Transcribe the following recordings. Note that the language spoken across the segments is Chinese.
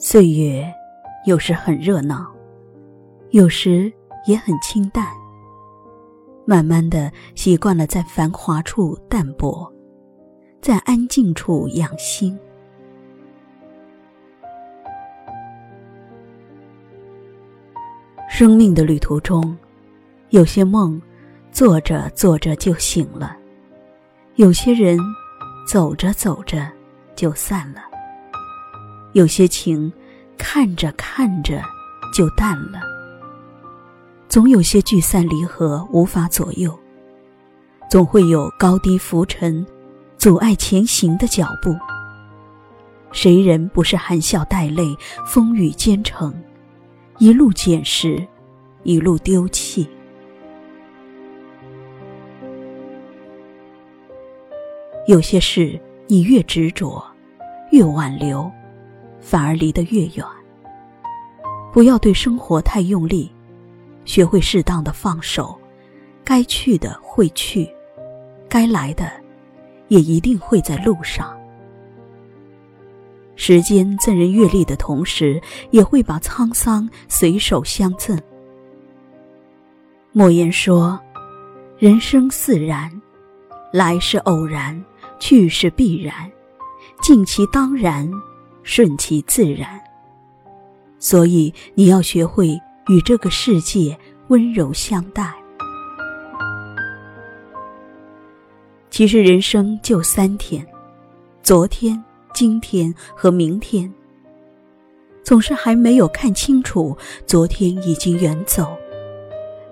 岁月有时很热闹，有时也很清淡。慢慢的习惯了在繁华处淡泊，在安静处养心。生命的旅途中，有些梦，做着做着就醒了；有些人，走着走着就散了；有些情，看着看着就淡了。总有些聚散离合无法左右，总会有高低浮沉，阻碍前行的脚步。谁人不是含笑带泪，风雨兼程？一路捡拾，一路丢弃。有些事，你越执着，越挽留，反而离得越远。不要对生活太用力，学会适当的放手。该去的会去，该来的，也一定会在路上。时间赠人阅历的同时，也会把沧桑随手相赠。莫言说：“人生似然，来是偶然，去是必然，尽其当然，顺其自然。”所以你要学会与这个世界温柔相待。其实人生就三天，昨天。今天和明天，总是还没有看清楚，昨天已经远走，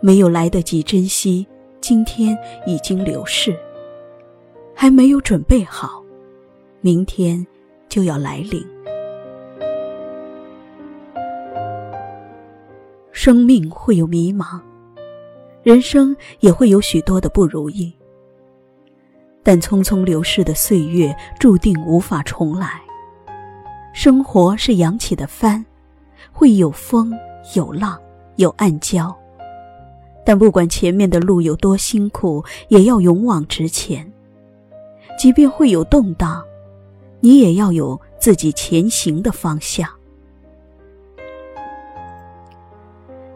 没有来得及珍惜，今天已经流逝，还没有准备好，明天就要来临。生命会有迷茫，人生也会有许多的不如意。但匆匆流逝的岁月注定无法重来。生活是扬起的帆，会有风有浪有暗礁。但不管前面的路有多辛苦，也要勇往直前。即便会有动荡，你也要有自己前行的方向。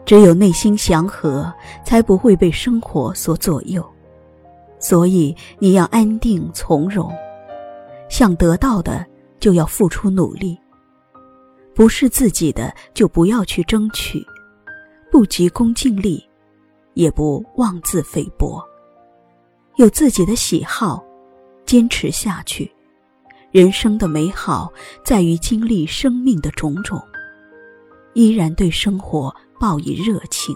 只有内心祥和，才不会被生活所左右。所以你要安定从容，想得到的就要付出努力，不是自己的就不要去争取，不急功近利，也不妄自菲薄。有自己的喜好，坚持下去。人生的美好在于经历生命的种种，依然对生活报以热情。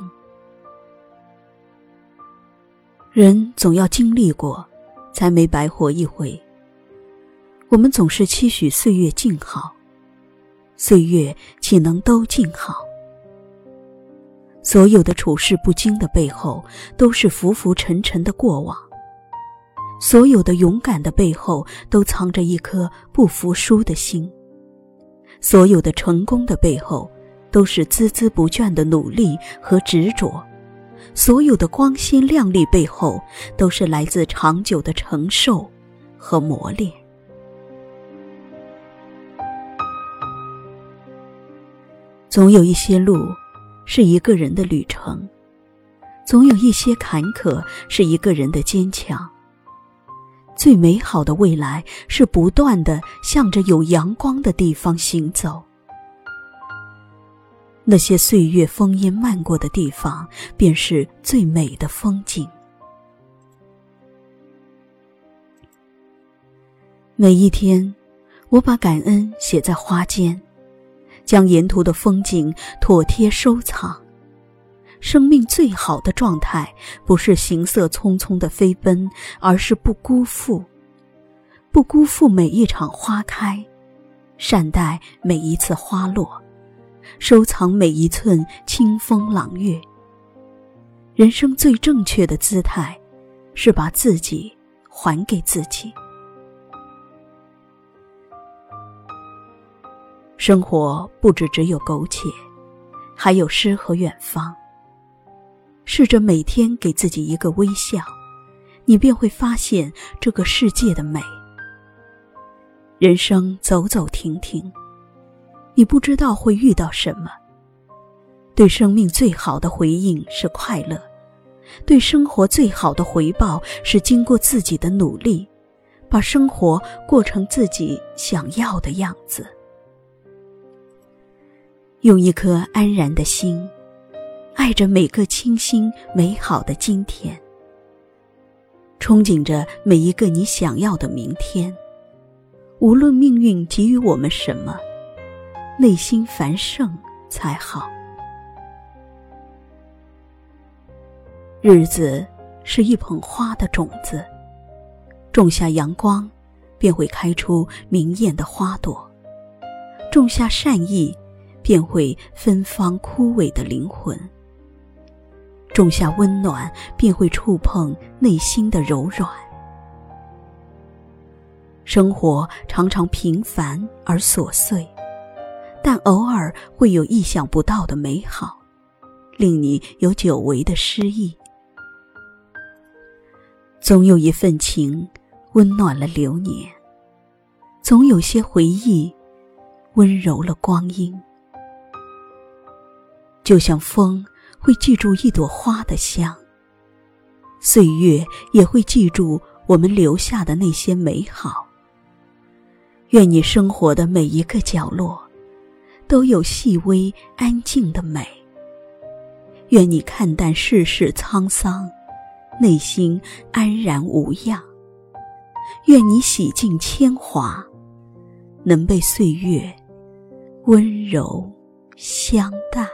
人总要经历过，才没白活一回。我们总是期许岁月静好，岁月岂能都静好？所有的处事不惊的背后，都是浮浮沉沉的过往；所有的勇敢的背后，都藏着一颗不服输的心；所有的成功的背后，都是孜孜不倦的努力和执着。所有的光鲜亮丽背后，都是来自长久的承受和磨练。总有一些路，是一个人的旅程；总有一些坎坷，是一个人的坚强。最美好的未来，是不断的向着有阳光的地方行走。那些岁月风烟漫过的地方，便是最美的风景。每一天，我把感恩写在花间，将沿途的风景妥帖收藏。生命最好的状态，不是行色匆匆的飞奔，而是不辜负，不辜负每一场花开，善待每一次花落。收藏每一寸清风朗月。人生最正确的姿态，是把自己还给自己。生活不止只有苟且，还有诗和远方。试着每天给自己一个微笑，你便会发现这个世界的美。人生走走停停。你不知道会遇到什么。对生命最好的回应是快乐，对生活最好的回报是经过自己的努力，把生活过成自己想要的样子。用一颗安然的心，爱着每个清新美好的今天，憧憬着每一个你想要的明天。无论命运给予我们什么，内心繁盛才好。日子是一捧花的种子，种下阳光，便会开出明艳的花朵；种下善意，便会芬芳枯萎的灵魂；种下温暖，便会触碰内心的柔软。生活常常平凡而琐碎，但偶尔会有意想不到的美好，令你有久违的诗意。总有一份情，温暖了流年；总有些回忆，温柔了光阴。就像风会记住一朵花的香，岁月也会记住我们留下的那些美好。愿你生活的每一个角落，都有细微安静的美。愿你看淡世事沧桑。内心安然无恙。愿你洗尽铅华，能被岁月温柔相待。